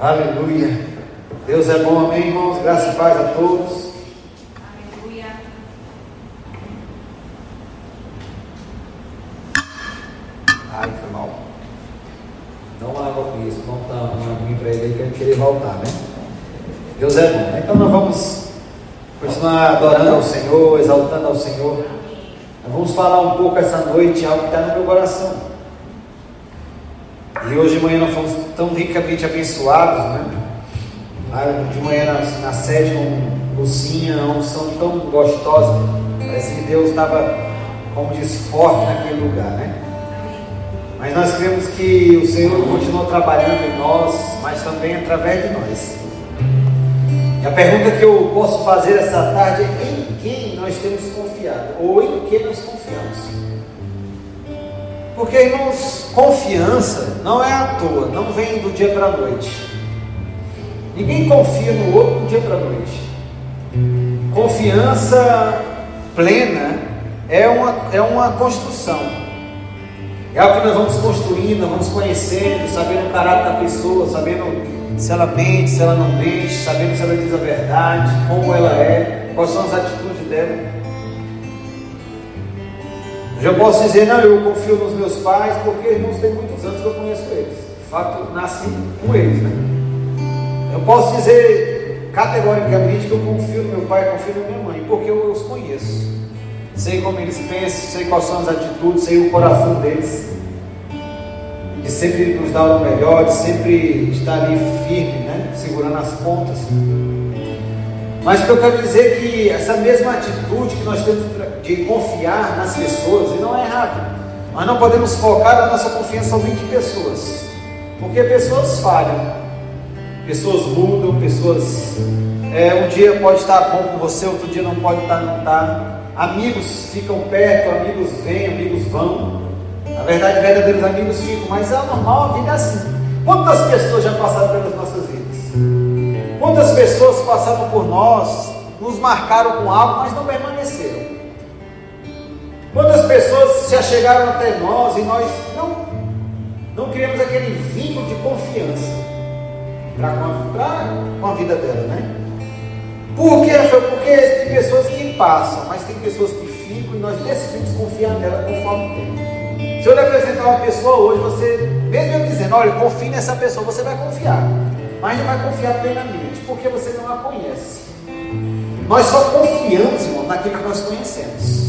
Aleluia. Deus é bom, amém, irmãos? Graça e paz a todos. Aleluia. Ai, foi mal. Dá uma água com isso, conta uma aguinha para ele que ele querer voltar, né? Deus é bom. Então nós vamos continuar adorando ao Senhor, exaltando ao Senhor. Nós vamos falar um pouco essa noite algo que está no meu coração. E hoje de manhã nós fomos tão ricamente abençoados, né? De manhã na, na sede com Lucinha, uma unção tão gostosa. Parece que Deus estava, como diz, forte naquele lugar, né? Mas nós cremos que o Senhor continua trabalhando em nós, mas também através de nós. E a pergunta que eu posso fazer essa tarde é em quem nós temos confiado? Ou em que nós confiamos? Porque, irmãos, confiança não é à toa, não vem do dia para a noite. Ninguém confia no outro do dia para a noite. Confiança plena é uma, é uma construção. É algo que nós vamos construindo, vamos conhecendo, sabendo o caráter da pessoa, sabendo se ela mente, se ela não mente, sabendo se ela diz a verdade, como ela é, quais são as atitudes dela. Já posso dizer, não, eu confio nos meus pais, porque irmãos tem muitos anos que eu conheço eles. De fato, nasci com eles, né? Eu posso dizer categoricamente que eu confio no meu pai, confio na minha mãe, porque eu os conheço. Sei como eles pensam, sei quais são as atitudes, sei o coração deles de sempre nos dar o melhor, de sempre estar ali firme, né? segurando as pontas. Mas o que eu quero dizer é que essa mesma atitude que nós temos de confiar nas pessoas, e não é errado, mas não podemos focar a nossa confiança somente em pessoas, porque pessoas falham, pessoas mudam, pessoas. É, um dia pode estar bom com você, outro dia não pode estar, não está. Amigos ficam perto, amigos vêm, amigos vão. Na verdade, verdadeiros amigos ficam, mas é normal, a vida é assim. Quantas pessoas já passaram pelas nossas? Quantas pessoas passaram por nós, nos marcaram com algo, mas não permaneceram? Quantas pessoas já chegaram até nós e nós não, não criamos aquele vínculo de confiança para com, com a vida dela, né? Por quê? Porque tem pessoas que passam, mas tem pessoas que ficam e nós decidimos confiar nela conforme o tempo. Se eu lhe apresentar uma pessoa hoje, você, mesmo eu dizendo, olha, confie nessa pessoa, você vai confiar. Mas não vai confiar plenamente, porque você não a conhece. Nós só confiamos, irmão, naquilo que nós conhecemos.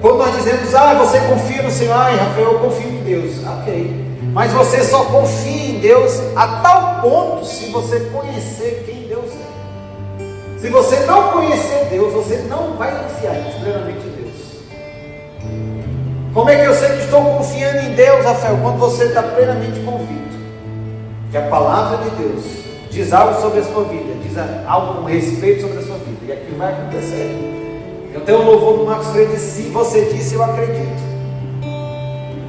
Quando nós dizemos, ah, você confia no Senhor, ai, Rafael, eu confio em Deus. Ok. Mas você só confia em Deus a tal ponto se você conhecer quem Deus é. Se você não conhecer Deus, você não vai confiar plenamente em Deus. Como é que eu sei que estou confiando em Deus, Rafael? Quando você está plenamente convicto que a palavra de Deus diz algo sobre a sua vida, diz algo com respeito sobre a sua vida, e aquilo vai acontecer. Eu tenho um louvor do Marcos Freire, se você disse, eu acredito.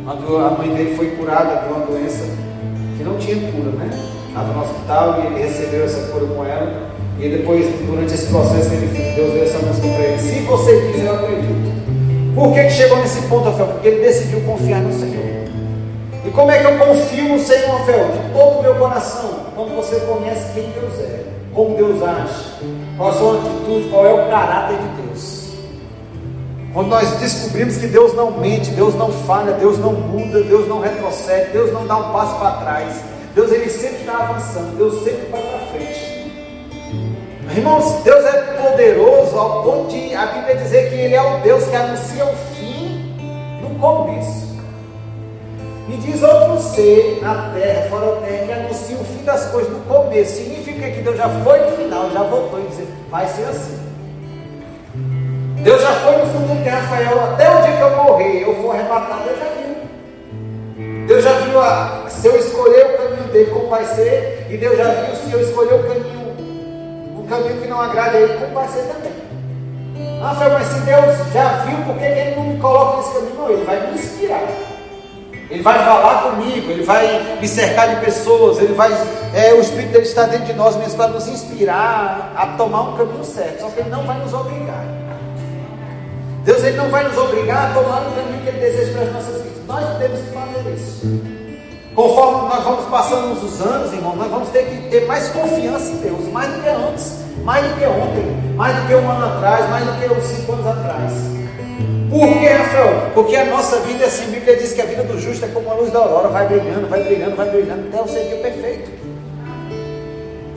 Quando a mãe dele foi curada de uma doença que não tinha cura, né? Estava no hospital e ele recebeu essa cura com ela. E depois, durante esse processo, ele, Deus deu essa música para ele. Se você diz, eu acredito. Por que, que chegou nesse ponto, Rafael? Porque ele decidiu confiar no Senhor. E como é que eu confio no Senhor, Rafael? De todo o meu coração. Quando você conhece quem Deus é, como Deus age, qual a sua atitude, qual é o caráter de Deus. Quando nós descobrimos que Deus não mente, Deus não falha, Deus não muda, Deus não retrocede, Deus não dá um passo para trás. Deus ele sempre está avançando, Deus sempre vai para frente. Irmãos, Deus é poderoso ao ponto de a Bíblia dizer que Ele é o Deus que anuncia o fim no começo. Me diz outro ser na terra, fora da terra, que anuncia o fim das coisas no começo. Significa que Deus já foi no final, já voltou e dizer, vai ser assim. Deus já foi no futuro de Rafael, até o dia que eu morrer, eu for arrebatado, Deus já viu. Deus já viu a, se eu escolher o caminho dele, como vai ser, e Deus já viu se eu escolher o caminho caminho que não agrada a ele, como vai ser também. Rafael, mas se Deus já viu, por que ele não me coloca nesse caminho? Não, ele vai me inspirar. Ele vai falar comigo, ele vai me cercar de pessoas, ele vai. É, o Espírito dele está dentro de nós mesmo para nos inspirar a tomar um caminho certo. Só que ele não vai nos obrigar. Deus ele não vai nos obrigar a tomar o caminho que ele deseja para as nossas vidas. Nós temos que fazer isso. Conforme nós vamos passando os anos, irmão, nós vamos ter que ter mais confiança em Deus, mais do que antes, mais do que ontem, mais do que um ano atrás, mais do que uns cinco anos atrás. Por que, Rafael? Porque a nossa vida, assim, a Bíblia diz que a vida do justo é como a luz da aurora, vai brilhando, vai brilhando, vai brilhando, até o ser dia perfeito.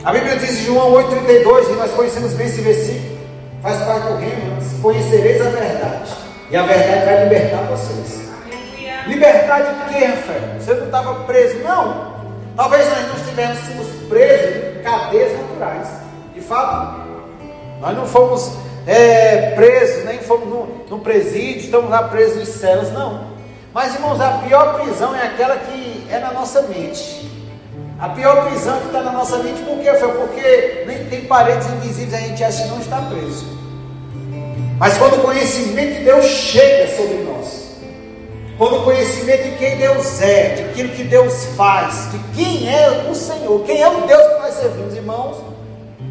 A Bíblia diz em João 8,32, e nós conhecemos bem esse versículo, faz parte do reino, conhecereis a verdade, e a verdade vai libertar vocês. Libertar de quê, Rafael? Você não estava preso, não. Talvez nós não estivéssemos presos em cadeias naturais. De fato, nós não fomos é, presos, nem fomos no, no presídio, estamos lá presos em celas, não. Mas, irmãos, a pior prisão é aquela que é na nossa mente. A pior prisão que está na nossa mente, por quê? Foi porque nem tem paredes invisíveis, a gente acha que não está preso. Mas quando o conhecimento de Deus chega sobre nós, quando o conhecimento de quem Deus é, de aquilo que Deus faz, de quem é o Senhor, quem é o Deus que nós servimos, irmãos,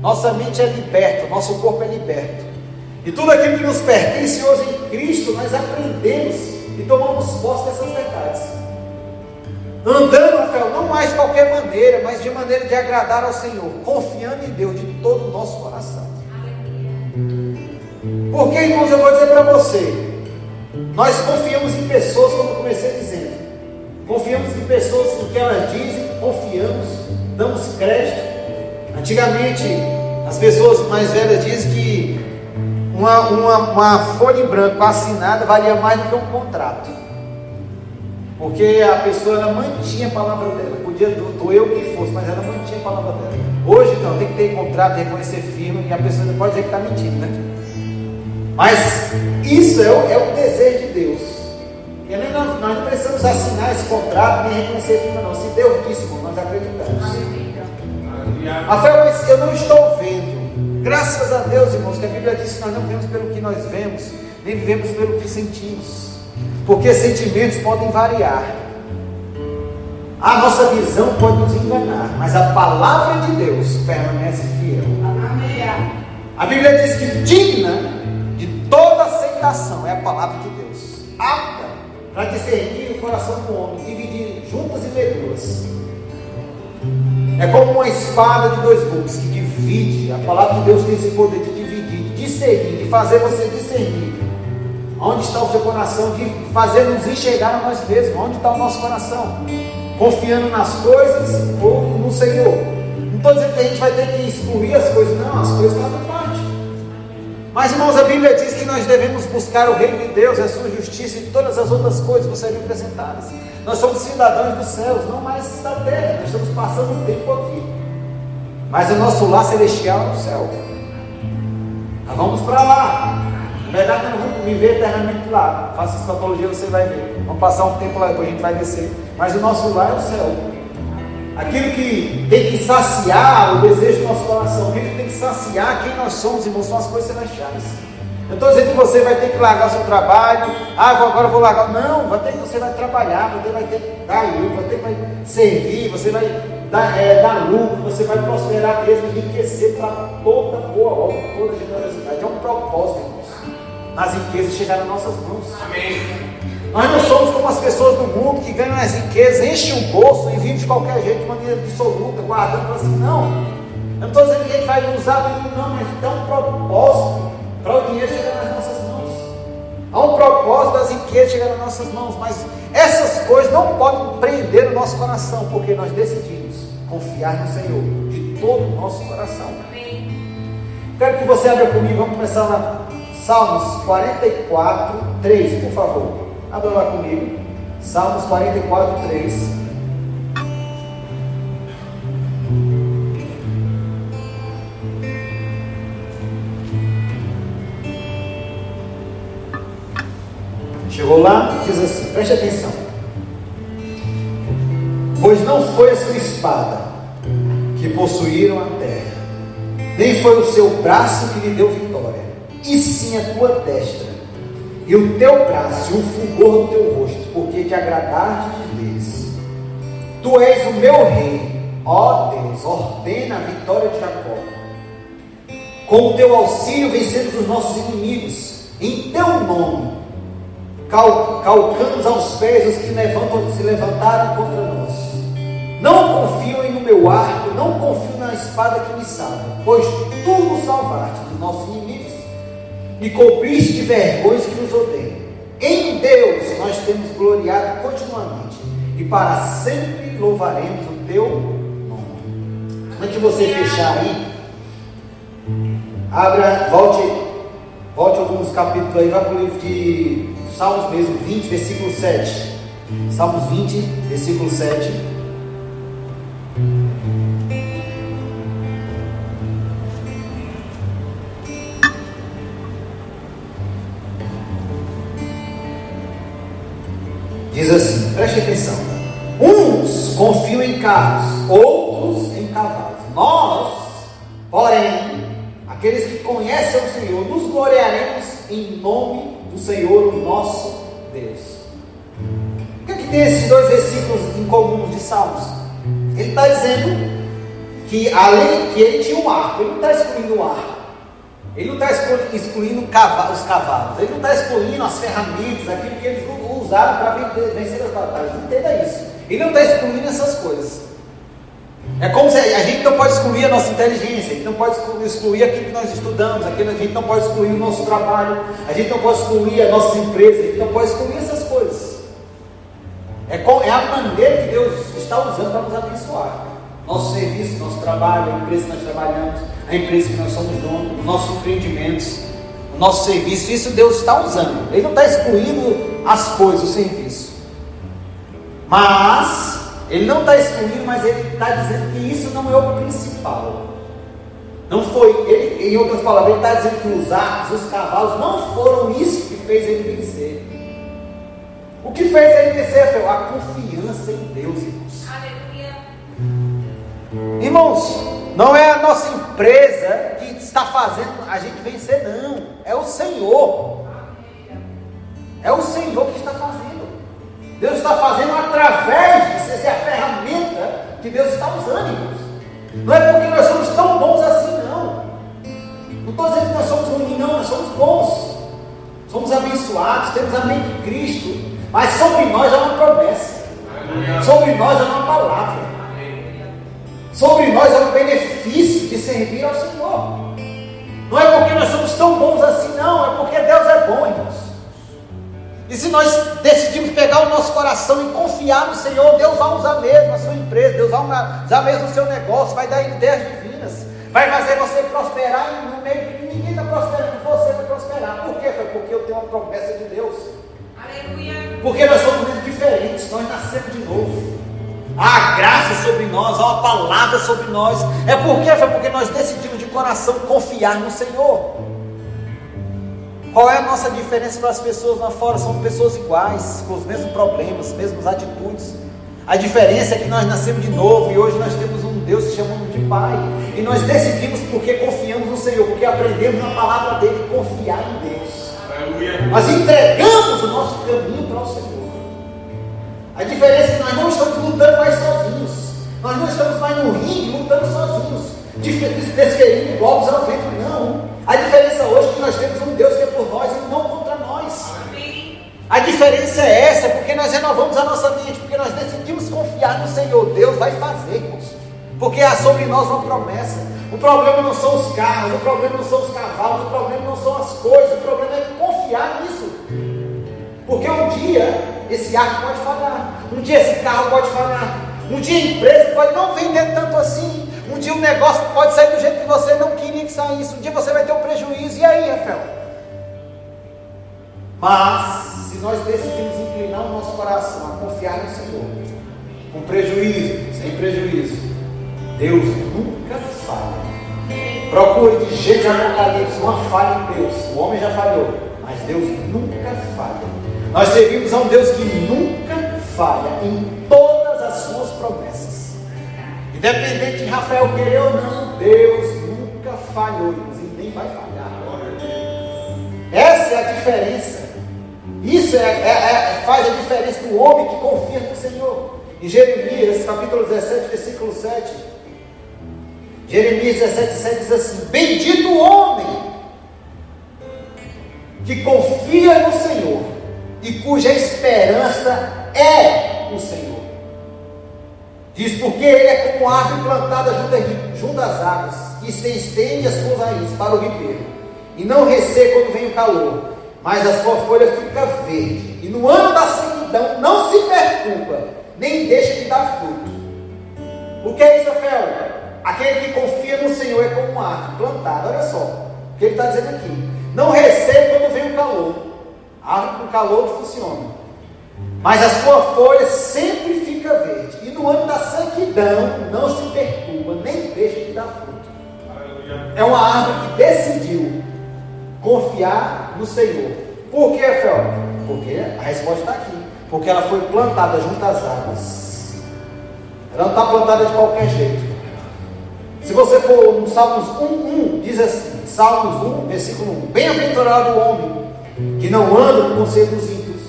nossa mente é liberta, nosso corpo é liberto. E tudo aquilo que nos pertence hoje em Cristo, nós aprendemos e tomamos posse dessas verdades. Andando, Rafael, não mais de qualquer maneira, mas de maneira de agradar ao Senhor, confiando em Deus de todo o nosso coração. Porque, irmãos, eu vou dizer para você, nós confiamos em pessoas, como comecei dizendo. Confiamos em pessoas no que elas dizem, confiamos, damos crédito. Antigamente, as pessoas mais velhas dizem que uma, uma, uma folha em branco assinada valia mais do que um contrato. Porque a pessoa ela mantinha a palavra dela. Podia doer o que fosse, mas ela mantinha a palavra dela. Hoje não, tem que ter contrato, reconhecer firme, e a pessoa não pode dizer que está mentindo, né? Mas isso é o, é o desejo de Deus. E nem nós, nós não precisamos assinar esse contrato nem reconhecer firma, não. Se Deus disse, nós acreditamos. Rafael, mas eu não estou vendo. Graças a Deus, irmãos, que a Bíblia diz que nós não vemos pelo que nós vemos, nem vivemos pelo que sentimos. Porque sentimentos podem variar. A nossa visão pode nos enganar, mas a palavra de Deus permanece fiel. A Bíblia diz que digna Toda aceitação é a palavra de Deus, apta para discernir o coração do homem, dividir juntas e medulas. É como uma espada de dois gumes que divide. A palavra de Deus tem esse poder de dividir, de discernir, de fazer você discernir. Onde está o seu coração? De fazer nos enxergar a nós mesmos. Onde está o nosso coração? Confiando nas coisas ou no Senhor? Não estou dizendo que a gente vai ter que excluir as coisas, não, as coisas fazem parte. Mas, irmãos, a Bíblia diz que nós devemos buscar o reino de Deus, a sua justiça e todas as outras coisas vão ser acrescentadas. Nós somos cidadãos dos céus, não mais da terra. Nós estamos passando um tempo aqui. Mas o nosso lar celestial é no céu. Nós vamos para lá. Na verdade, nós vamos viver eternamente lá. Faça escatologia, você vai ver. Vamos passar um tempo lá, depois a gente vai descer. Mas o nosso lar é o céu. Aquilo que tem que saciar o desejo do nosso coração, aquilo que tem que saciar quem nós somos, irmãos, são as coisas celestiais. Eu estou dizendo que você vai ter que largar o seu trabalho, ah, agora eu vou largar. Não, vai ter que você vai trabalhar, você vai ter que dar lucro, vai ter que servir, você vai dar, é, dar lucro, você vai prosperar mesmo, enriquecer para toda boa obra, toda generosidade. É um propósito, irmãos. Nas riquezas chegar nas nossas mãos. Amém. Nós não somos como as pessoas do mundo que ganham as riquezas, enchem o bolso e vivem de qualquer jeito, de maneira absoluta, guardando assim. Não. Eu não estou dizendo que a gente vai usar não, mas tem um propósito para o dinheiro chegar nas nossas mãos. Há um propósito das riquezas chegar nas nossas mãos, mas essas coisas não podem prender o nosso coração, porque nós decidimos confiar no Senhor de todo o nosso coração. Amém. Quero que você abra comigo, vamos começar lá. Salmos 44, 3, por favor. Abra lá comigo. Salmos 44, 3. Chegou lá e diz assim: preste atenção. Pois não foi a sua espada que possuíram a terra, nem foi o seu braço que lhe deu vitória, e sim a tua destra e o teu braço e o fulgor do teu rosto, porque te agradaste deles. Tu és o meu rei, ó Deus, ordena a vitória de Jacó. Com o teu auxílio vencemos os nossos inimigos, em teu nome cal, calcamos aos pés os que levantam, se levantaram contra nós. Não confio no meu arco, não confio na espada que me salva, pois tu nos salvaste dos nossos inimigos e cobriste de vergonhas que nos odeiam. Em Deus nós temos gloriado continuamente e para sempre louvaremos o teu nome. Antes de você fechar aí, abra, volte, volte alguns capítulos aí, vai para o livro de Salmos mesmo, 20, versículo 7. Salmos 20, versículo 7. Diz assim, preste atenção. Uns confiam em carros, outros em cavalos. Nós, porém, aqueles que conhecem o Senhor, nos gloriaremos em nome do Senhor, o nosso Deus. O que, é que tem esses dois versículos em comum de Salmos? Ele está dizendo que além que ele tinha um arco, ele não está excluindo o arco. Ele não está excluindo os cavalos, ele não está excluindo as ferramentas, aquilo que eles usaram para vencer as batalhas. Entenda isso. Ele não está excluindo essas coisas. É como se a gente não pode excluir a nossa inteligência, a gente não pode excluir aquilo que nós estudamos, aquilo, a gente não pode excluir o nosso trabalho, a gente não pode excluir as nossas empresas, a gente não pode excluir essas coisas. É, é a maneira que Deus está usando para nos abençoar. Nosso serviço, nosso trabalho, a empresa que nós trabalhamos, a empresa que nós somos donos, os nossos empreendimentos, o nosso serviço, isso Deus está usando. Ele não está excluindo as coisas, o serviço. Mas, ele não está excluindo, mas ele está dizendo que isso não é o principal. Não foi, ele, em outras palavras, ele está dizendo que os arcos, os cavalos, não foram isso que fez ele vencer. O que fez ele vencer foi a confiança em Deus, irmãos. Aleluia. Irmãos, não é a nossa empresa que está fazendo a gente vencer, não. É o Senhor. É o Senhor que está fazendo. Deus está fazendo através. Essa é a ferramenta que Deus está usando, irmãos. Não é porque nós somos tão bons assim, não. Não estou dizendo que nós somos ruins, não. Nós somos bons. Somos abençoados, temos a mente de Cristo. Mas sobre nós é uma promessa. Sobre nós é uma palavra. Sobre nós é o benefício de servir ao Senhor. Não é porque nós somos tão bons assim, não. É porque Deus é bom, irmãos. E se nós decidimos pegar o nosso coração e confiar no Senhor, Deus vai usar mesmo a sua empresa, Deus vai usar mesmo o seu negócio, vai dar ideias divinas, vai fazer você prosperar no meio que ninguém está prosperando, você vai prosperar. Por quê? Foi porque eu tenho uma promessa de Deus. Aleluia. Porque nós somos diferentes, nós nascemos de novo há graça sobre nós, há uma palavra sobre nós. É porque foi porque nós decidimos de coração confiar no Senhor. Qual é a nossa diferença para as pessoas lá fora? São pessoas iguais, com os mesmos problemas, as mesmas atitudes. A diferença é que nós nascemos de novo e hoje nós temos um Deus que chamamos de Pai. E nós decidimos porque confiamos no Senhor, porque aprendemos na palavra dele confiar em Deus. Nós entregamos o nosso caminho para o Senhor. A diferença é que nós não estamos lutando mais sozinhos. Nós não estamos mais no ringue lutando sozinhos, desferindo golpes ao vento, não. A diferença hoje é que nós temos um Deus que é por nós e não contra nós. A diferença é essa, porque nós renovamos a nossa mente, porque nós decidimos confiar no Senhor. Deus vai fazer. Porque há sobre nós uma promessa. O problema não são os carros, o problema não são os cavalos, o problema não são as coisas, o problema é confiar nisso. Porque um dia esse arco pode falhar, um dia esse carro pode falhar, um dia a empresa pode não vender tanto assim, um dia o negócio pode sair do jeito que você não queria que saísse, um dia você vai ter um prejuízo, e aí, Rafael? Mas, se nós decidimos inclinar o nosso coração a confiar no Senhor, com prejuízo, sem prejuízo, Deus nunca falha. Procure de jeito de Apocalipse uma falha em Deus. O homem já falhou, mas Deus nunca falha. Nós servimos a um Deus que nunca falha em todas as suas promessas. Independente de Rafael querer ou não, Deus nunca falhou e nem vai falhar. Essa é a diferença. Isso é, é, é, faz a diferença do homem que confia no Senhor. Em Jeremias, capítulo 17, versículo 7. Jeremias 17, 7 diz assim: Bendito o homem que confia no Senhor e cuja esperança é o Senhor. Diz, porque ele é como árvore plantada junto, junto às águas, que se estende as suas raízes para o ribeiro, e não resseca quando vem o calor, mas a sua folha fica verde, e no ano da sequidão não se perturba, nem deixa de dar fruto. O que é isso, Rafael? Aquele que confia no Senhor é como uma árvore plantada, olha só, o que ele está dizendo aqui. Não resseca quando vem o calor. A árvore com calor funciona. Mas a sua folha sempre fica verde. E no ano da sequidão não se perturba, nem deixa de dar fruto. É uma árvore que decidiu confiar no Senhor. Por que, Fel? Porque a resposta está aqui. Porque ela foi plantada junto às águas. Ela não está plantada de qualquer jeito. Se você for no Salmos 1, 1, diz assim: Salmos 1, versículo 1: Bem-aventurado o homem que não anda no conselho dos ímpios,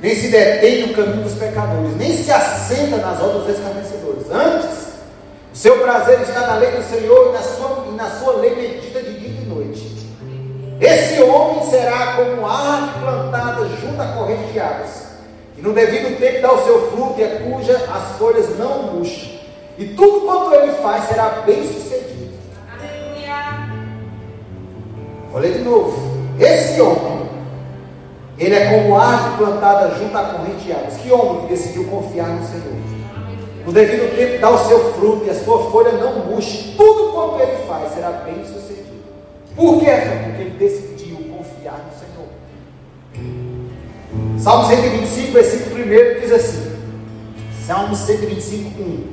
nem se detém no caminho dos pecadores, nem se assenta nas rodas dos escarnecedores. Antes, o seu prazer está na lei do Senhor e na sua, e na sua lei medita de. Esse homem será como árvore plantada junto à corrente de águas, que no devido tempo dá o seu fruto e a cuja as folhas não murcham. E tudo quanto ele faz será bem sucedido. Aleluia. Olha de novo. Esse homem, ele é como árvore plantada junto à corrente de águas. Que homem que decidiu confiar no Senhor? No devido tempo dá o seu fruto e a sua folha não murcha. Tudo quanto ele faz será bem sucedido. Por quê? Porque ele decidiu confiar no Senhor. Salmo 125, versículo 1 diz assim: Salmo 125, 1.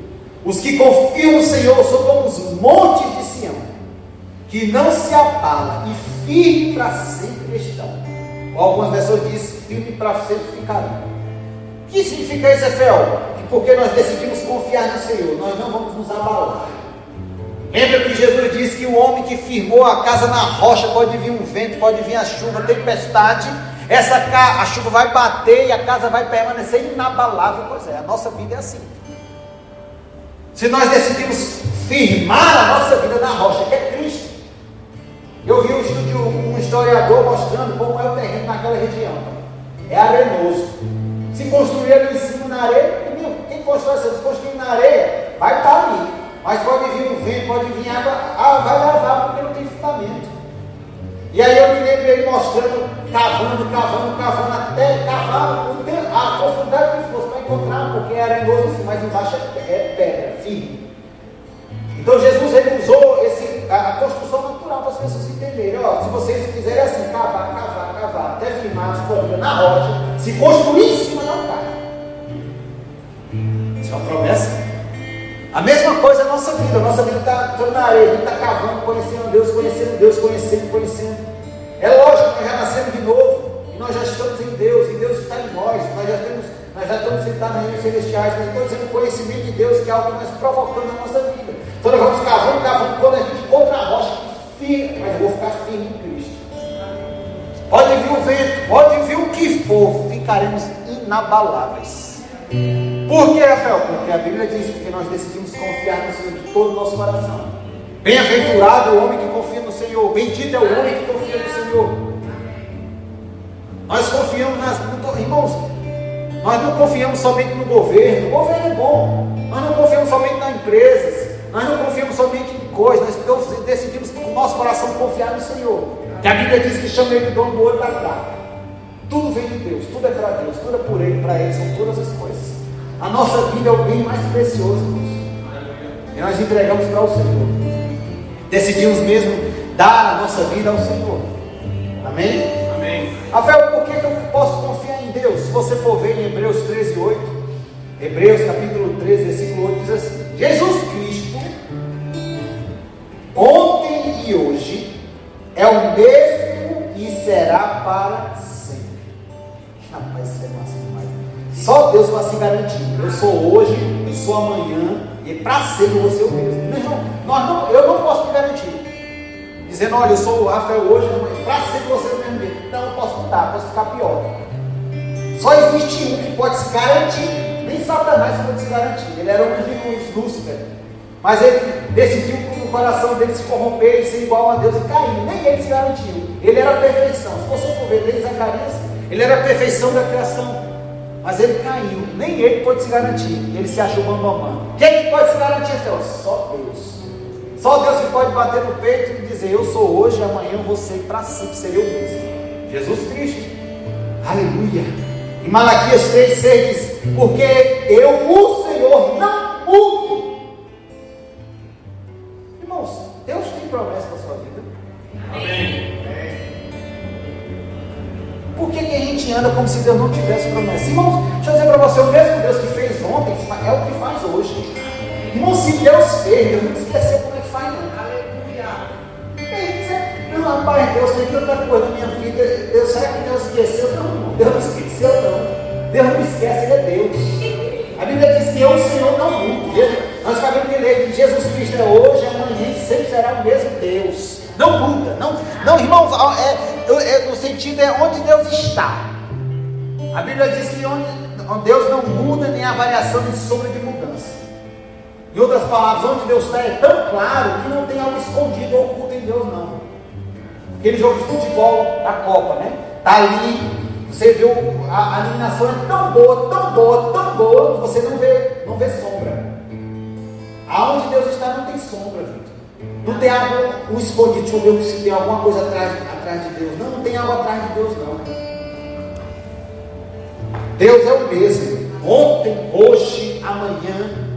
Os que confiam no Senhor são como os montes de Sião, que não se abala e firme para sempre estão. Algumas pessoas dizem firme para sempre ficarão. O que significa isso, Efel? Que porque nós decidimos confiar no Senhor, nós não vamos nos abalar. Lembra que Jesus disse que o homem que firmou a casa na rocha pode vir um vento, pode vir a chuva, tempestade. Essa a chuva vai bater e a casa vai permanecer inabalável. Pois é, a nossa vida é assim. Se nós decidimos firmar a nossa vida na rocha, que é Cristo. Eu vi um, um historiador mostrando como é o terreno naquela região. É arenoso. Se construir ali em cima na areia, quem constrói, se construir na areia, vai estar ali. Mas pode vir um vento, pode vir água, ah, vai lavar porque não tem fundamento. E aí eu me lembro ele mostrando, cavando, cavando, cavando, até cavar a profundidade que fosse para encontrar, porque era arenoso assim, mas embaixo é, é pedra, firme. Então Jesus ele usou esse, a, a construção natural para as pessoas entenderem. Ó, se vocês fizerem assim, cavar, cavar, cavar, até firmar sua vida na rocha, se construir em cima cai. Isso é uma promessa. A mesma coisa a nossa vida, a nossa vida está na areia, a gente está cavando, conhecendo Deus, conhecendo Deus, conhecendo, conhecendo. É lógico que já nascemos de novo, e nós já estamos em Deus, e Deus está em nós, nós já temos, nós já estamos sentados regiões celestiais, mas estou dizendo conhecimento de Deus, que é algo que nós provocamos na nossa vida. Então nós vamos cavando, cavando, quando a gente encontra a rocha, firme, mas eu vou ficar firme em Cristo. Pode vir o vento, pode vir o que for, ficaremos inabaláveis. Por que, Rafael? Porque a Bíblia diz que nós decidimos confiar no Senhor de todo o nosso coração. Bem-aventurado o homem que confia no Senhor. Bendito é o homem que confia no Senhor. Nós confiamos nas. Irmãos, nós não confiamos somente no governo. O governo é bom. Nós não confiamos somente nas empresas. Nós não confiamos somente em coisas. Nós decidimos com o nosso coração confiar no Senhor. Que a Bíblia diz que chama ele dono do olho da prata. Tudo vem de Deus, tudo é para Deus, tudo é por Ele, para Ele, são todas as coisas. A nossa vida é o bem mais precioso, irmãos. E nós entregamos para o Senhor. Decidimos mesmo dar a nossa vida ao Senhor. Amém? Amém. Rafael, por que, eu posso confiar em Deus? Se você for ver em Hebreus 13, 8, Hebreus capítulo 13, versículo 8 diz assim: Jesus Cristo, ontem e hoje, é o mesmo e será para sempre. Rapaz, isso é massa. Só Deus vai se garantir. Eu sou hoje, eu sou amanhã, e para sempre eu vou ser o mesmo. Meu irmão, nós não, eu não posso me garantir. Dizendo, olha, eu sou o Rafael hoje, para sempre você o mesmo jeito. Não, eu posso mudar, posso ficar pior. Só existe um que pode se garantir. Nem Satanás pode se garantir. Ele era um de Lúcifer. Mas ele decidiu no coração dele se corromper e ser igual a Deus e cair. Nem ele se garantiu. Ele era a perfeição. Se você for ver em Zacarias, ele era a perfeição da criação. Mas ele caiu, nem ele pode se garantir. Ele se achou bambambam. Quem que pode se garantir, Senhor? Só Deus. Só Deus que pode bater no peito e dizer: Eu sou hoje, amanhã você para sempre seria o mesmo. Jesus Cristo. Aleluia. Em Malaquias 3, 6 diz: Porque eu, o Senhor, não mudo. Irmãos, Deus tem promessa para a sua vida. Amém. Que, que a gente anda como se Deus não tivesse promessa? Irmãos, deixa eu dizer para você: o mesmo Deus que fez ontem é o que faz hoje. Irmão, se Deus fez, Deus não esqueceu como é que faz, não. Não, rapaz, Deus tem tanta coisa na minha vida. Deus, será que Deus esqueceu? Não, Deus não esqueceu, não. Deus não esquece, Ele é Deus. A Bíblia diz que eu, o Senhor, não mudo. Nós acabamos de ler que Jesus Cristo é hoje, amanhã e sempre será o mesmo Deus. Não muda. Não, não irmãos, é, é, no sentido é onde Deus está. A Bíblia diz que onde, Deus não muda nem a variação de sombra de mudança. Em outras palavras, onde Deus está é tão claro que não tem algo escondido ou oculto em Deus, não. Aquele jogo de futebol da Copa, né? Está ali, você vê a, eliminação é tão boa, tão boa, tão boa, que você não vê, não vê sombra. Aonde Deus está não tem sombra. Não tem algo um escondido, deixa eu ver se tem alguma coisa atrás, atrás de Deus. Não, não tem algo atrás de Deus, não. Deus é o mesmo. Ontem, hoje, amanhã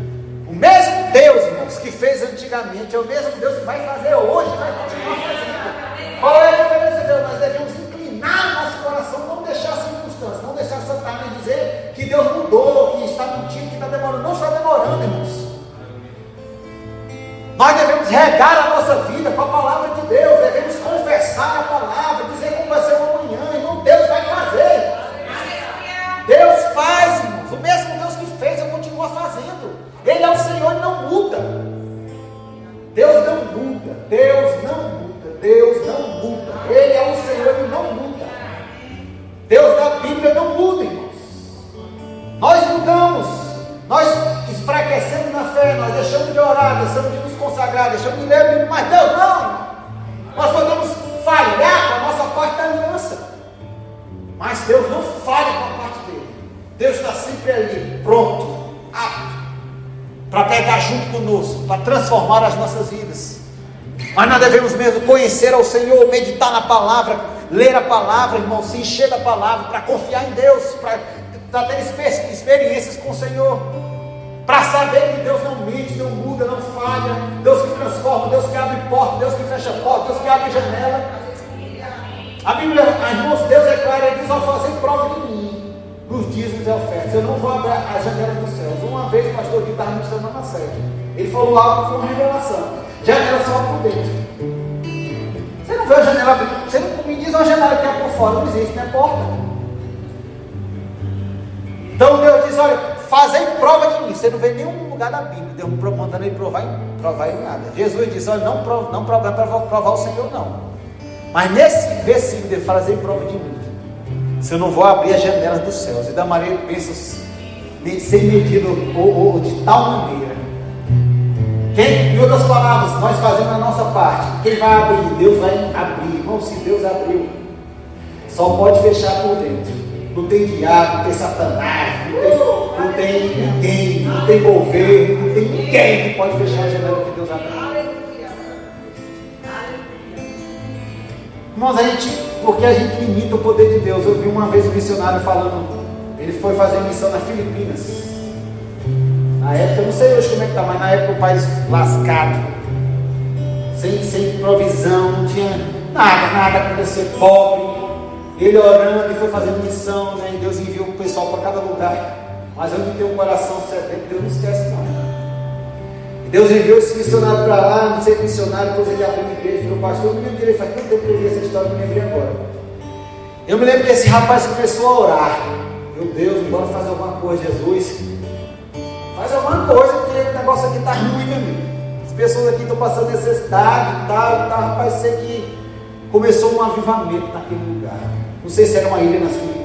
o mesmo Deus, irmãos, que fez antigamente, é o mesmo Deus que vai fazer hoje, vai continuar fazendo. Qual é a diferença, Deus? Nós devemos inclinar nosso coração, não deixar circunstâncias, não deixar Satanás dizer que Deus mudou, que está mentindo, que está demorando. Não está demorando, irmãos. Nós devemos regar a nossa vida com a palavra transformar as nossas vidas. Mas nós devemos mesmo conhecer ao Senhor, meditar na palavra, ler a palavra, irmão, se encher da palavra, para confiar em Deus, para ter experiências com o Senhor, para saber que Deus não mente, não muda, não falha, Deus que transforma, Deus que abre porta, Deus que fecha porta, Deus que abre janela. A Bíblia, irmãos, Deus é claro, ele diz ao fazer prova de mim nos dízimos e ofertas. Eu não vou abrir a janela dos céus. Uma vez o pastor estava ministrando na sede. Ele falou algo que foi uma revelação. Janela só por dentro. Você não vê a janela Você não me diz uma janela que é por fora. Não existe, não é porta. Então Deus diz: olha, fazei prova de mim. Você não vê nenhum lugar da Bíblia. Deus mandando ele provar provar em nada. Jesus diz: olha, não, prova, não prova para provar o Senhor, não. Mas nesse versículo de fazer prova de mim se eu não vou abrir as janelas dos céus. E da Maria pensa sem medida ou, ou, de tal maneira. Quem, em outras palavras, nós fazemos a nossa parte. Quem vai abrir? Deus vai abrir. Irmão, se Deus abriu, só pode fechar por dentro. Não tem diabo, não tem satanás, não tem, não tem ninguém, não tem governo, não tem ninguém que pode fechar a janela que Deus abriu. Irmãos, a gente porque a gente limita o poder de Deus. Eu vi uma vez um missionário falando, ele foi fazer missão nas Filipinas. Na época, não sei hoje como é que está, mas na época o país lascado, sem, sem provisão, não tinha nada, nada acontecer, pobre. Ele orando e foi fazendo missão, né? E Deus enviou o pessoal para cada lugar. Mas eu não tenho um coração sedento, Deus não esquece não. Deus enviou esse missionário para lá, não sei missionário, depois ele abriu uma igreja, virou pastor. Eu me lembro dele, faz tanto tempo que eu vi essa história, não me lembrei agora. Eu me lembro que esse rapaz começou a orar. Meu Deus, bora fazer alguma coisa, Jesus. Faz alguma coisa, porque o negócio aqui está ruim, meu amigo. As pessoas aqui estão passando necessidade e tal, e tal. Rapaz, sei que começou um avivamento naquele lugar. Não sei se era uma ilha nas Filipinas.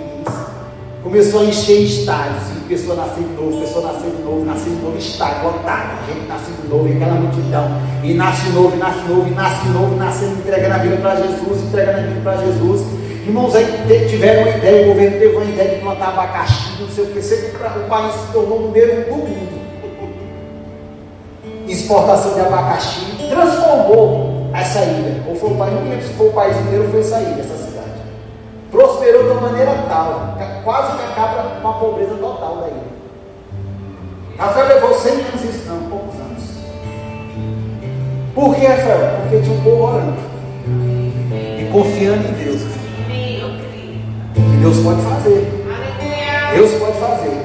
Começou a encher estádios, e pessoa nascer de novo, pessoa nascer de novo, nascer de novo, estádio lotado, gente nasce de novo, aquela multidão, e nasce novo, e nasce novo, e nasce novo, nascendo, entregando a vida para Jesus, entregando a vida para Jesus. Irmãos, aí tiveram uma ideia, o governo teve uma ideia de plantar abacaxi, não sei o que, o país se tornou número um do mundo. Exportação de abacaxi transformou essa ilha. Ou foi o país, não lembro se foi o país inteiro foi essa ilha, essa prosperou de uma maneira tal, quase que acaba com a pobreza total da ilha. Rafael levou 100 anos isso, não, poucos anos. Por que, Rafael? Porque tinha um povo orando e confiando em Deus. Deus pode fazer. Deus pode fazer.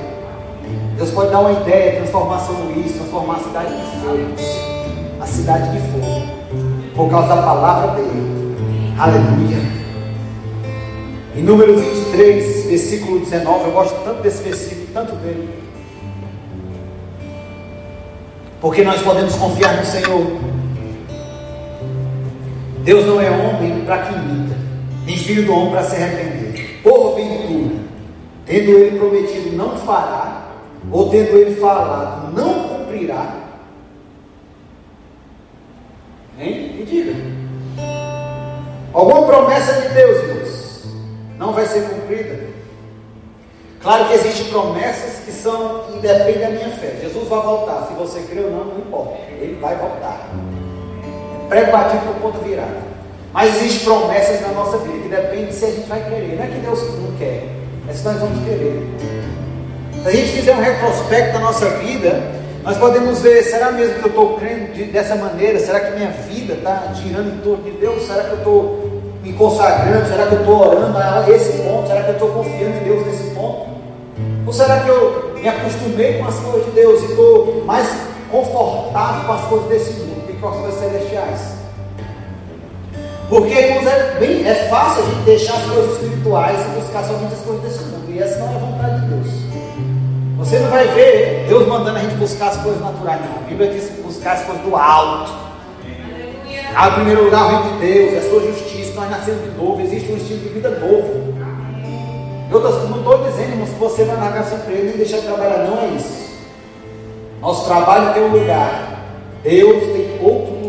Deus pode dar uma ideia, transformar São Luís, transformar a cidade de fogo. A cidade de fogo. Por causa da palavra dele. Aleluia. Em Números 23, versículo 19, eu gosto tanto desse versículo, tanto dele. Porque nós podemos confiar no Senhor. Deus não é homem para que imita, nem filho do homem para se arrepender. Porventura, tendo ele prometido, não fará, ou tendo ele falado, não cumprirá. Hein? Me diga. Alguma promessa de Deus, não vai ser cumprida. Claro que existem promessas que são independem da minha fé. Jesus vai voltar, se você crê ou não, não importa. Ele vai voltar. Prego batido por ponta virada. Mas existem promessas na nossa vida que dependem se a gente vai querer. Não é que Deus não quer, é se nós vamos querer. Se a gente fizer um retrospecto da nossa vida, nós podemos ver, será mesmo que eu estou crendo de, dessa maneira? Será que minha vida está girando em torno de Deus? Será que eu estou me consagrando? Será que eu estou orando a esse ponto? Será que eu estou confiando em Deus nesse ponto? Ou será que eu me acostumei com as coisas de Deus e estou mais confortável com as coisas desse mundo do que com as coisas celestiais? Porque, é, bem, é fácil a gente deixar as coisas espirituais e buscar somente as coisas desse mundo. E essa não é a vontade de Deus. Você não vai ver Deus mandando a gente buscar as coisas naturais, não. A Bíblia diz buscar as coisas do alto. Ah, em primeiro lugar, o reino de Deus, a sua justiça nós nascemos de novo, existe um estilo de vida novo. Eu não estou dizendo, irmãos, que você vai largar seu emprego nem deixar de trabalhar, não é isso. Nosso trabalho tem um lugar, Deus tem outro lugar.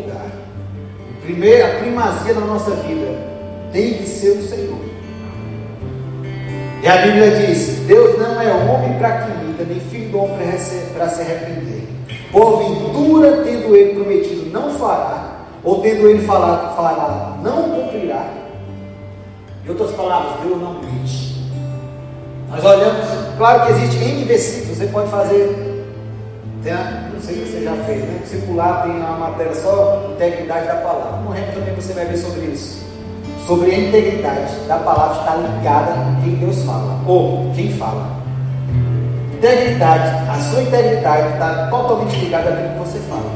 Primeiro, a primazia da nossa vida tem que ser o Senhor. E a Bíblia diz: Deus não é homem para que imita, nem filho do homem para se arrepender. Porventura, tendo ele prometido, não fará, ou tendo ele falado, fará, não cumprirá. Em outras palavras, Deus não mente. Nós olhamos, claro que existe N versículos, você pode fazer, tem, não sei se você já fez, né? Circular tem uma matéria só integridade da palavra. No reino também você vai ver sobre isso. Sobre a integridade da palavra está ligada com quem Deus fala, ou quem fala. Integridade, a sua integridade está totalmente ligada a que você fala.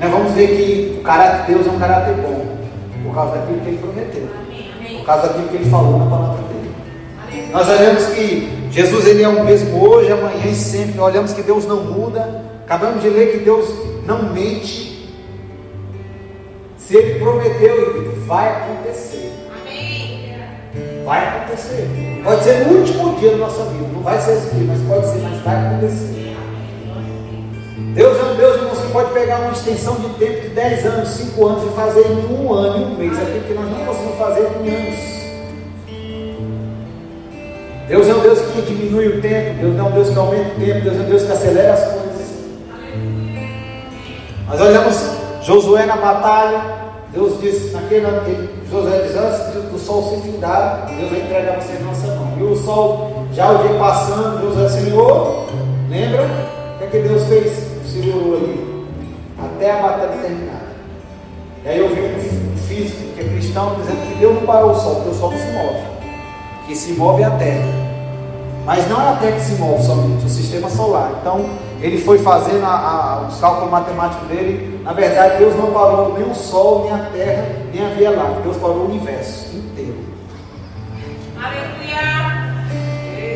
Nós vamos ver que o caráter de Deus é um caráter bom, por causa daquilo que ele prometeu, por causa daquilo que ele falou na palavra dele. Nós olhamos que Jesus ele é o mesmo hoje, amanhã e sempre. Nós olhamos que Deus não muda. Acabamos de ler que Deus não mente. Se ele prometeu, vai acontecer. Vai acontecer. Pode ser no último dia da nossa vida. Não vai ser esse dia, mas pode ser, mas vai acontecer. Deus é um Deus que pode pegar uma extensão de tempo de 10 anos, 5 anos e fazer em um ano e um mês, aquilo que nós não conseguimos fazer em anos. Deus é um Deus que diminui o tempo, Deus é um Deus que aumenta o tempo, Deus é um Deus que acelera as coisas. Nós olhamos Josué na batalha, Deus disse, naquele Josué diz, antes do sol se findar, Deus vai entregar vocês na nossa mão. E o sol, já o dia passando, Deus Senhor, lembra? O que, é que Deus fez? segurou ali até a batalha terminar. E aí eu vi um físico que é cristão dizendo que Deus não parou o sol, porque o sol não se move. Que se move é a Terra. Mas não é a Terra que se move somente, o sistema solar. Então ele foi fazendo a, a, os cálculos matemáticos dele. Na verdade, Deus não parou nem o Sol, nem a Terra, nem a Via Láctea. Deus parou o universo inteiro. Aleluia!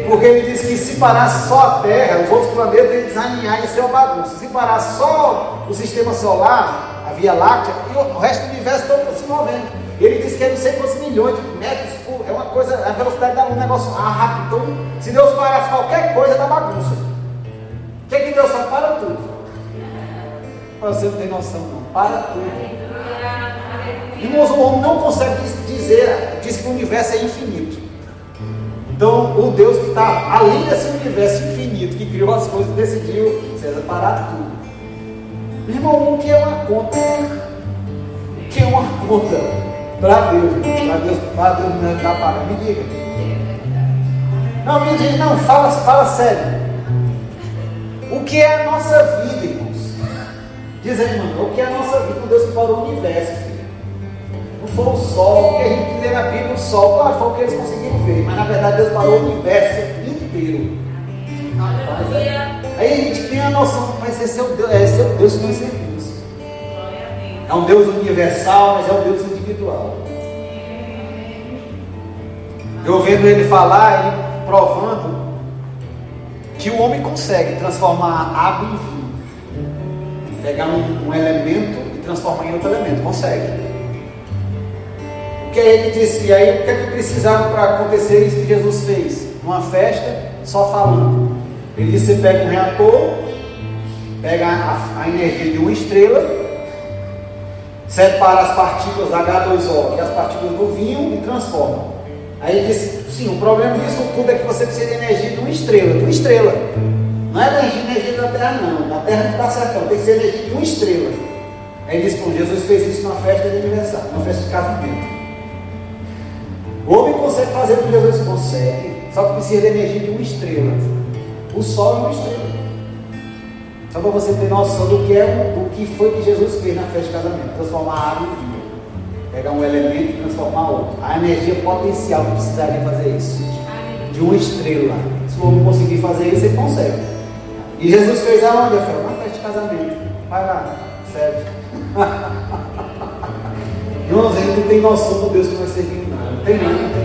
Porque ele diz que se parar só a Terra, os outros planetas iam desalinhar e ser uma bagunça. Se parar só o sistema solar, a Via Láctea, e o resto do universo todo está se movendo. Ele diz que é não sei quantos milhões de metros por. É uma coisa, a velocidade da luz, um negócio rápido. Então, se Deus parasse qualquer coisa, dá bagunça. O que, é que Deus faz? Para tudo. Você não tem noção, não. Para tudo. Irmãos, o homem não consegue dizer, diz que o universo é infinito. Então, o Deus que está além desse universo infinito, que criou as coisas, decidiu, César, parar tudo. Irmão, o que é uma conta? O que é uma conta para Deus? Para Deus, para Deus não dar para Me diga. Não, me diga, não, fala, fala sério. O que é a nossa vida, irmãos? Diz aí, mano, o que é a nossa vida? O Deus que parou o universo, filho. Não foi o sol, o que a gente lê na Bíblia, o sol, claro, foi o que eles conseguiram ver, mas na verdade Deus parou o universo inteiro. Aí a gente tem a noção, mas esse é o Deus, esse é o Deus que nós servimos. É um Deus universal, mas é um Deus individual. Eu vendo ele falar, ele provando que o homem consegue transformar água em vinho. Pegar um, um elemento e transformar em outro elemento. Consegue. Porque ele disse, e aí o que é que precisava para acontecer isso que Jesus fez? Uma festa, só falando. Ele disse: você pega um reator, pega a, a energia de uma estrela, separa as partículas H2O e as partículas do vinho e transforma. Aí ele disse: sim, o problema disso tudo é que você precisa de energia de uma estrela, de uma estrela. Não é energia, energia da Terra, não. Da Terra não está certo, tem que ser energia de uma estrela. Aí ele disse: Bom, Jesus fez isso numa festa de aniversário, numa festa de casamento. O homem consegue fazer o que Jesus consegue, só que precisa de energia de uma estrela. O sol é uma estrela. Só para você ter noção do que, é, do que foi que Jesus fez na festa de casamento: transformar a água em vinho. Pegar um elemento e transformar outro. A energia potencial que precisaria fazer isso. De uma estrela. Se o homem conseguir fazer isso, ele consegue. E Jesus fez aonde, Rafael? Na festa de casamento. Vai lá, serve. Irmãos, a gente não tem noção do Deus que nós servimos, não. Não tem não, não tem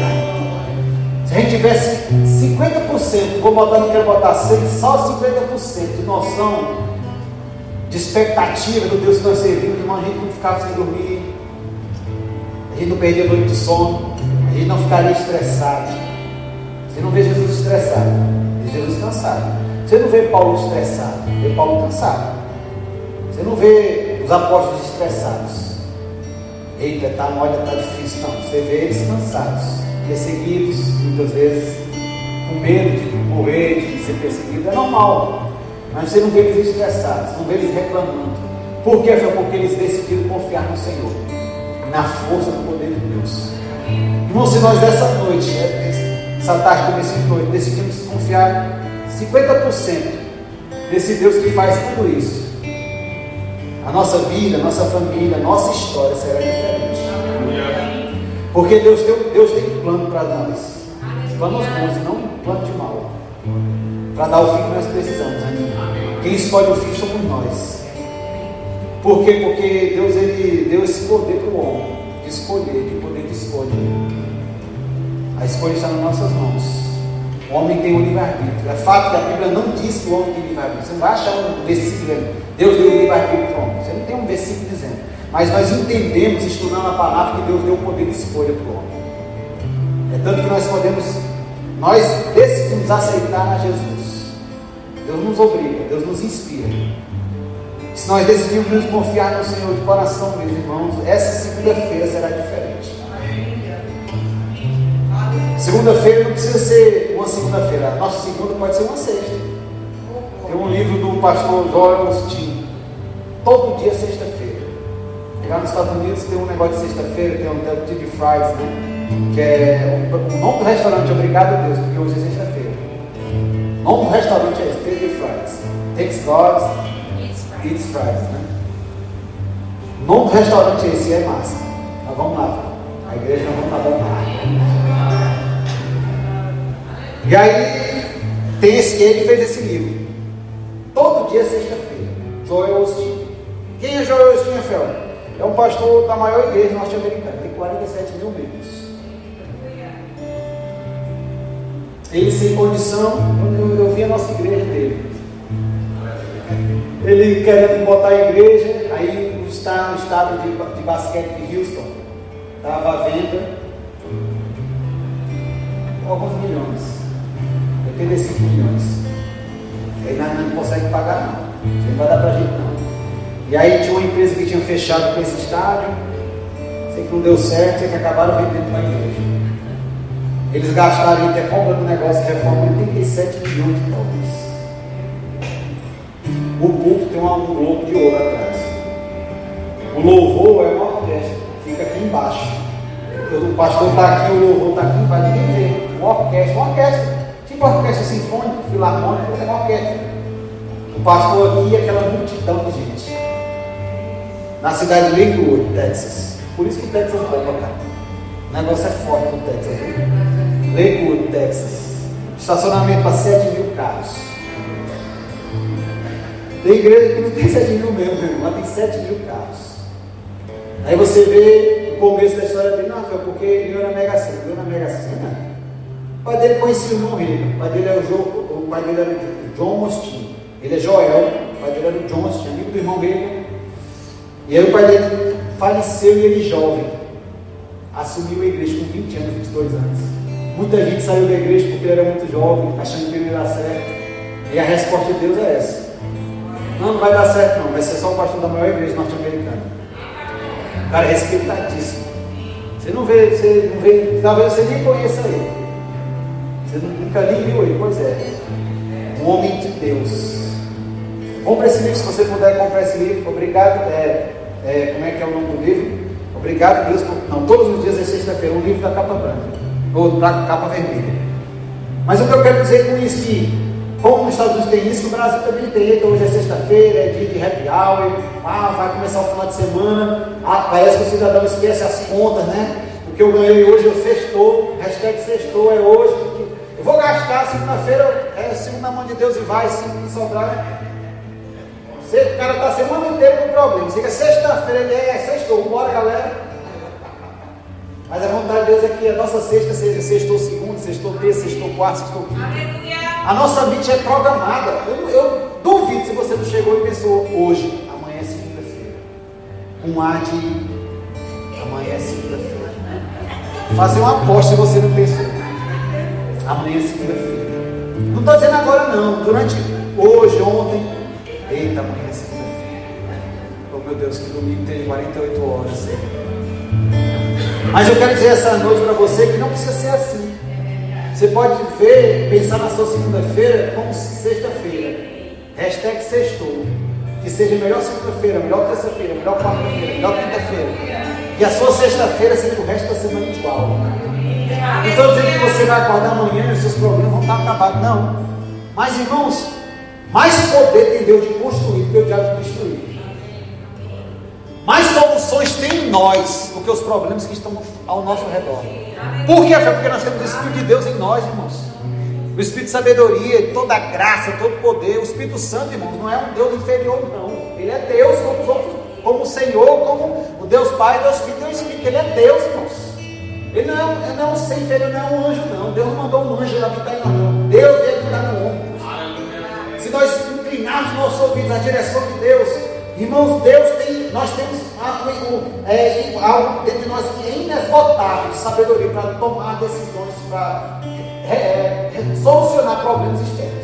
não. Se a gente tivesse 50%, vou botar, não quero botar 100, só 50% de noção, de expectativa do Deus que nós servimos, irmão, a gente não ficava sem dormir, gente não perdia noite de sono, gente não ficaria estressado. Você não vê Jesus estressado, vê Jesus cansado. Você não vê Paulo estressado, vê Paulo cansado. Você não vê os apóstolos estressados. Eita, tá, olha, tá difícil. Não, você vê eles cansados perseguidos, muitas vezes com medo de morrer, de ser perseguido, é normal. Mas você não vê eles estressados, não vê eles reclamando. Por quê? Foi porque eles decidiram confiar no Senhor, na força do poder de Deus. Irmão, se nós dessa noite, né, essa tarde desse noite, decidimos confiar 50% nesse Deus que faz tudo isso, a nossa vida, a nossa família, a nossa história será diferente. Porque Deus tem, Deus tem um plano para nós. Planos bons e não um plano de mal. Para dar o fim que nós precisamos. Quem escolhe o fim somos nós. Por quê? Porque Deus ele deu esse poder para o homem. De escolher, de poder de escolha. A escolha está nas nossas mãos. O homem tem o livre-arbítrio. É fato que a Bíblia não diz que o homem tem livre-arbítrio. Você não vai achar um versículo. Deus deu livre-arbítrio para o homem. Você não tem um versículo dizendo. Mas nós entendemos, estudando a palavra, que Deus deu o poder de escolha para o homem. É tanto que nós podemos, nós decidimos aceitar a Jesus. Deus nos obriga, Deus nos inspira. Se nós decidimos nos confiar no Senhor de coração, meus irmãos, essa segunda-feira será diferente. Segunda-feira não precisa ser uma segunda-feira, a nossa segunda pode ser uma sexta. Tem um livro do pastor Joel Austin. Todo dia é sexta-feira. Lá nos Estados Unidos tem um negócio de sexta-feira, tem um TV Fries, né? Que é o, nome do restaurante, obrigado a Deus, porque hoje é sexta-feira. O nome do restaurante é TV Fries. Thanks God, Eats Fries, né? O restaurante esse, é massa. Nós vamos lá, a igreja nós vamos lá, vamos lá. E aí, tem esse, ele fez esse livro. Todo dia é sexta-feira. Joel Osteen. Quem é Joel Osteen, Rafael? É um pastor da maior igreja norte-americana, tem 47 mil membros. Ele sem condição, eu, eu vi a nossa igreja dele. Ele querendo botar a igreja, aí está no estado de, de basquete de Houston, estava à venda. milhões, 85 milhões. Aí nós não consegue pagar não. Não vai dar pra gente não. E aí tinha uma empresa que tinha fechado com esse estádio, sei que não deu certo, sei que acabaram vendendo uma igreja. Eles gastaram em compra do negócio de reforma 87 milhões de dólares. O púlpito tem um globo de ouro atrás. O louvor é uma orquestra, fica aqui embaixo. O pastor está aqui, o louvor está aqui embaixo, ninguém vê. Uma orquestra, uma orquestra. Tipo orquestra sinfônica, filarmônica, é uma orquestra. O pastor aqui é aquela multidão de gente. Na cidade de Lakewood, Texas. Por isso que Texas é bomba, cara. O negócio é forte no Texas. Lakewood, Texas. Estacionamento para 7 mil carros. Tem igreja que não tem 7 mil mesmo, lá tem 7 mil carros. Aí você vê o começo da história dele, não, foi porque ele ganhou na Mega Sena. Ganhou na Mega Sena? O pai dele conhecia o irmão. O pai dele, é o, jo, o pai dele era o John Mostin. Ele é Joel, o pai dele era o John Mostin, amigo do irmão Rego. E aí o pai dele faleceu e ele jovem. Assumiu a igreja com 20 anos, 22 anos. Muita gente saiu da igreja porque ele era muito jovem, achando que ele dar certo. E a resposta de Deus é essa. Não, não vai dar certo não, vai ser só o pastor da maior igreja norte-americana. Cara é respeitadíssimo. Você não vê, você não vê, talvez você nem conheça ele. Você nunca nem viu ele, pois é. Um homem de Deus. Compre esse livro, se você puder comprar esse livro. Obrigado. É, é, como é que é o nome do livro? Obrigado, Deus. Por, não, todos os dias é sexta-feira, um livro da capa branca. Ou da capa vermelha. Mas o que eu quero dizer com isso que como nos Estados Unidos tem isso, no Brasil também tem. Então hoje é sexta-feira, é dia de happy hour, ah, vai começar o final de semana. Ah, parece que o cidadão esquece as contas, né? O que eu ganhei hoje eu sextou, hashtag sextou é hoje. Eu vou gastar segunda-feira, é segunda mão de Deus e vai, se me sobrar. O cara está a semana inteira com problema. Chega sexta-feira, ele é, sextou, bora galera. Mas a vontade de Deus é que a nossa sexta seja sextou segundo, sextou terça, sextou quarto, sextou quinto. A nossa mente é programada. Eu, eu, duvido se você não chegou e pensou hoje, amanhã é segunda-feira. Um ar de amanhã é segunda-feira. Fazer uma aposta se você não pensou. Amanhã é segunda-feira. Não estou dizendo agora não. Durante hoje, ontem. Eita, amanhã é segunda-feira. Oh meu Deus, que domingo tem 48 horas. Mas eu quero dizer essa noite para você que não precisa ser assim. Você pode ver, pensar na sua segunda-feira como sexta-feira. Hashtag sextou. Que seja melhor segunda-feira, melhor terça-feira, melhor quarta-feira, melhor quinta-feira. Que a sua sexta-feira seja o resto da semana igual. Não estou dizendo que você vai acordar amanhã e os seus problemas vão estar acabados. Não. Mas irmãos, mais poder tem Deus de construir do que o diabo de destruir. Mais soluções tem em nós do que os problemas que estão ao nosso redor. Por quê? Porque nós temos o Espírito de Deus em nós, irmãos. O Espírito de sabedoria, toda a graça, todo o poder. O Espírito Santo, irmãos, não é um Deus inferior, não. Ele é Deus como como o Senhor, como o Deus Pai, Deus Filho, Deus Espírito. Ele é Deus, irmãos. Ele não é, ele não é um ser inferior, não é um anjo, não. Deus não mandou um anjo habitar em nós. Deus veio habitar no homem. Se nós inclinarmos nossos ouvidos na direção de Deus, irmãos, Deus tem, nós temos é, algo dentro de nós que é inesgotável de sabedoria para tomar decisões, para é, é, solucionar problemas externos.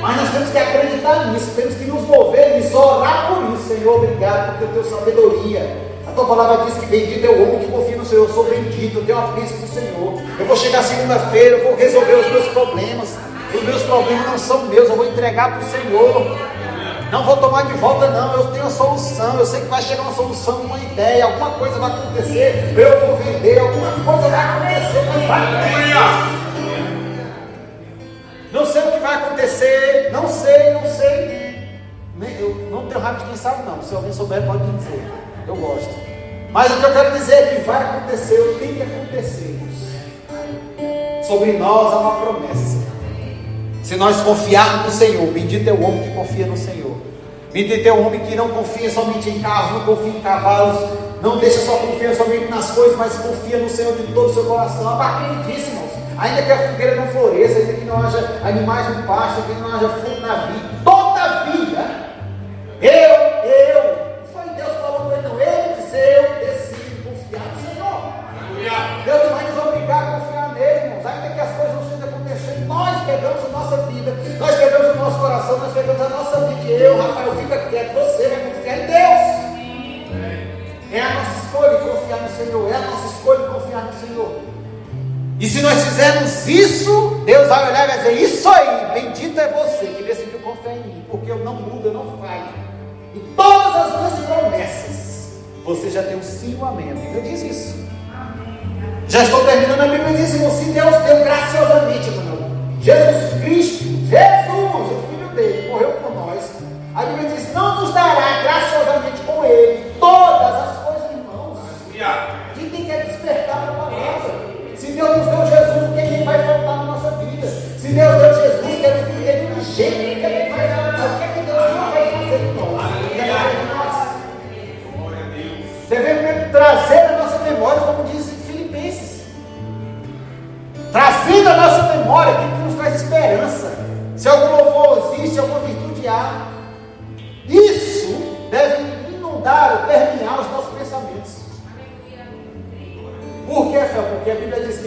Mas nós temos que acreditar nisso, temos que nos mover nisso, orar por isso, Senhor, obrigado, porque eu tenho sabedoria. A tua palavra diz que bendito é o homem que confia no Senhor. Eu sou bendito, eu tenho a bênção do Senhor. Eu vou chegar segunda-feira, eu vou resolver os meus problemas. Os meus problemas não são meus, eu vou entregar para o Senhor. Não vou tomar de volta, não. Eu tenho a solução. Eu sei que vai chegar uma solução, uma ideia, alguma coisa vai acontecer. Eu vou vender, alguma coisa vai acontecer. Mas vai. Não sei o que vai acontecer. Não sei, não sei. Eu não tenho raiva de quem sabe, não. Se alguém souber, pode me dizer. Eu gosto. Mas o que eu quero dizer é que vai acontecer, o que tem que acontecer. Sobre nós há uma promessa. Se nós confiarmos no Senhor, bendito é o homem que confia no Senhor. Bendito é o homem que não confia somente em carros, não confia em cavalos, não deixa só confiar somente nas coisas, mas confia no Senhor de todo o seu coração. Acredite, irmãos. Ainda que a figueira não floresça, ainda que não haja animais no pasto, que não haja fruto na vida, sim ou amém. Bíblia diz isso.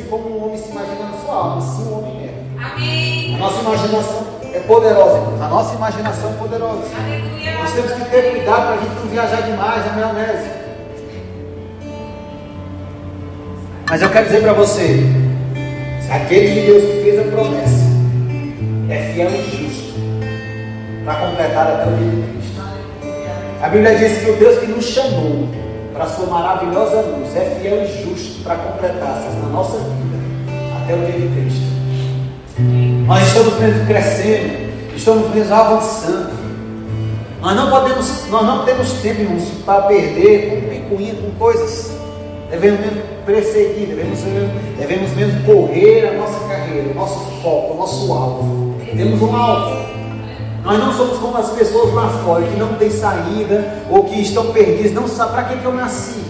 Como um homem se imagina na sua alma, assim o homem é. Amém. A nossa imaginação é poderosa. A nossa imaginação é poderosa. Aleluia. Nós temos que ter cuidado para a gente não viajar demais na maionese. Mas eu quero dizer para você, Aquele de Deus que fez a promessa é fiel e justo para completar o dia de Cristo. A Bíblia diz que o Deus que nos chamou para sua maravilhosa luz é fiel e justo para completar na nossa vida até o dia de Cristo. Nós estamos mesmo crescendo, estamos mesmo avançando. Nós não podemos, nós não temos tempo, irmãos, para perder com picuinha, com coisas. Devemos mesmo perseguir, devemos, devemos mesmo correr a nossa carreira, o nosso foco, o nosso alvo. Temos um alvo. Nós não somos como as pessoas lá fora que não têm saída ou que estão perdidas, não sabem para que, que eu nasci.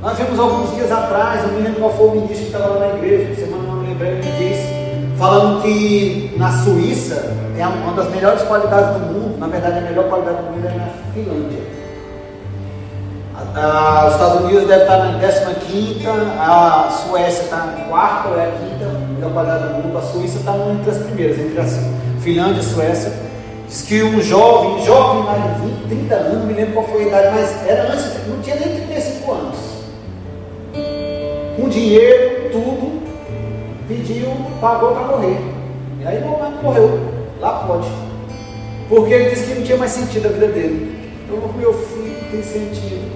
Nós vimos alguns dias atrás, eu me lembro qual foi o ministro que estava lá na igreja, semana não me lembrei, me disse, falando que na Suíça é uma das melhores qualidades do mundo, na verdade a melhor qualidade do mundo é na Finlândia. Os Estados Unidos deve estar na 15, a Suécia está na quarta ou é a quinta melhor qualidade do mundo, a Suíça está entre as primeiras, entre as Finlândia Suécia. Diz que um jovem, jovem mais de 20, 30 anos, não me lembro qual foi a idade, mas era antes, não tinha nem 35 anos. Com dinheiro, tudo, pediu, pagou para morrer. E aí não morreu. Lá pode. Porque ele disse que não tinha mais sentido a vida dele. Então, meu filho tem sentido.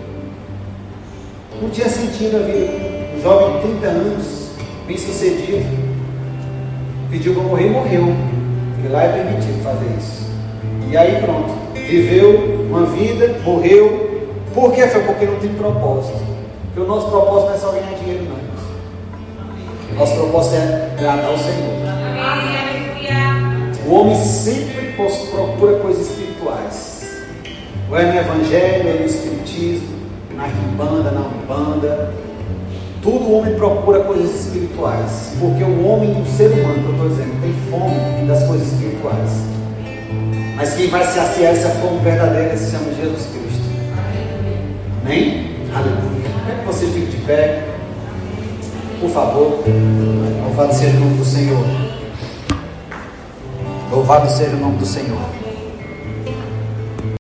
Não tinha sentido a vida. Um jovem de 30 anos, bem sucedido, pediu para morrer e morreu. Porque lá é permitido fazer isso. E aí pronto. Viveu uma vida, morreu. Por que foi? Porque não tem propósito. Porque o nosso propósito não é só ganhar dinheiro, não. O nosso propósito é agradar ao Senhor. O homem sempre procura coisas espirituais. Ou é no Evangelho, é no Espiritismo, na banda, na umbanda. Todo homem procura coisas espirituais, porque o homem, o ser humano, que eu estou dizendo, tem fome das coisas espirituais. Mas quem vai saciar essa fome verdadeira se chama Jesus Cristo. Amém? Aleluia. Quero que você fique de pé, por favor. Louvado seja o nome do Senhor. Louvado seja o nome do Senhor.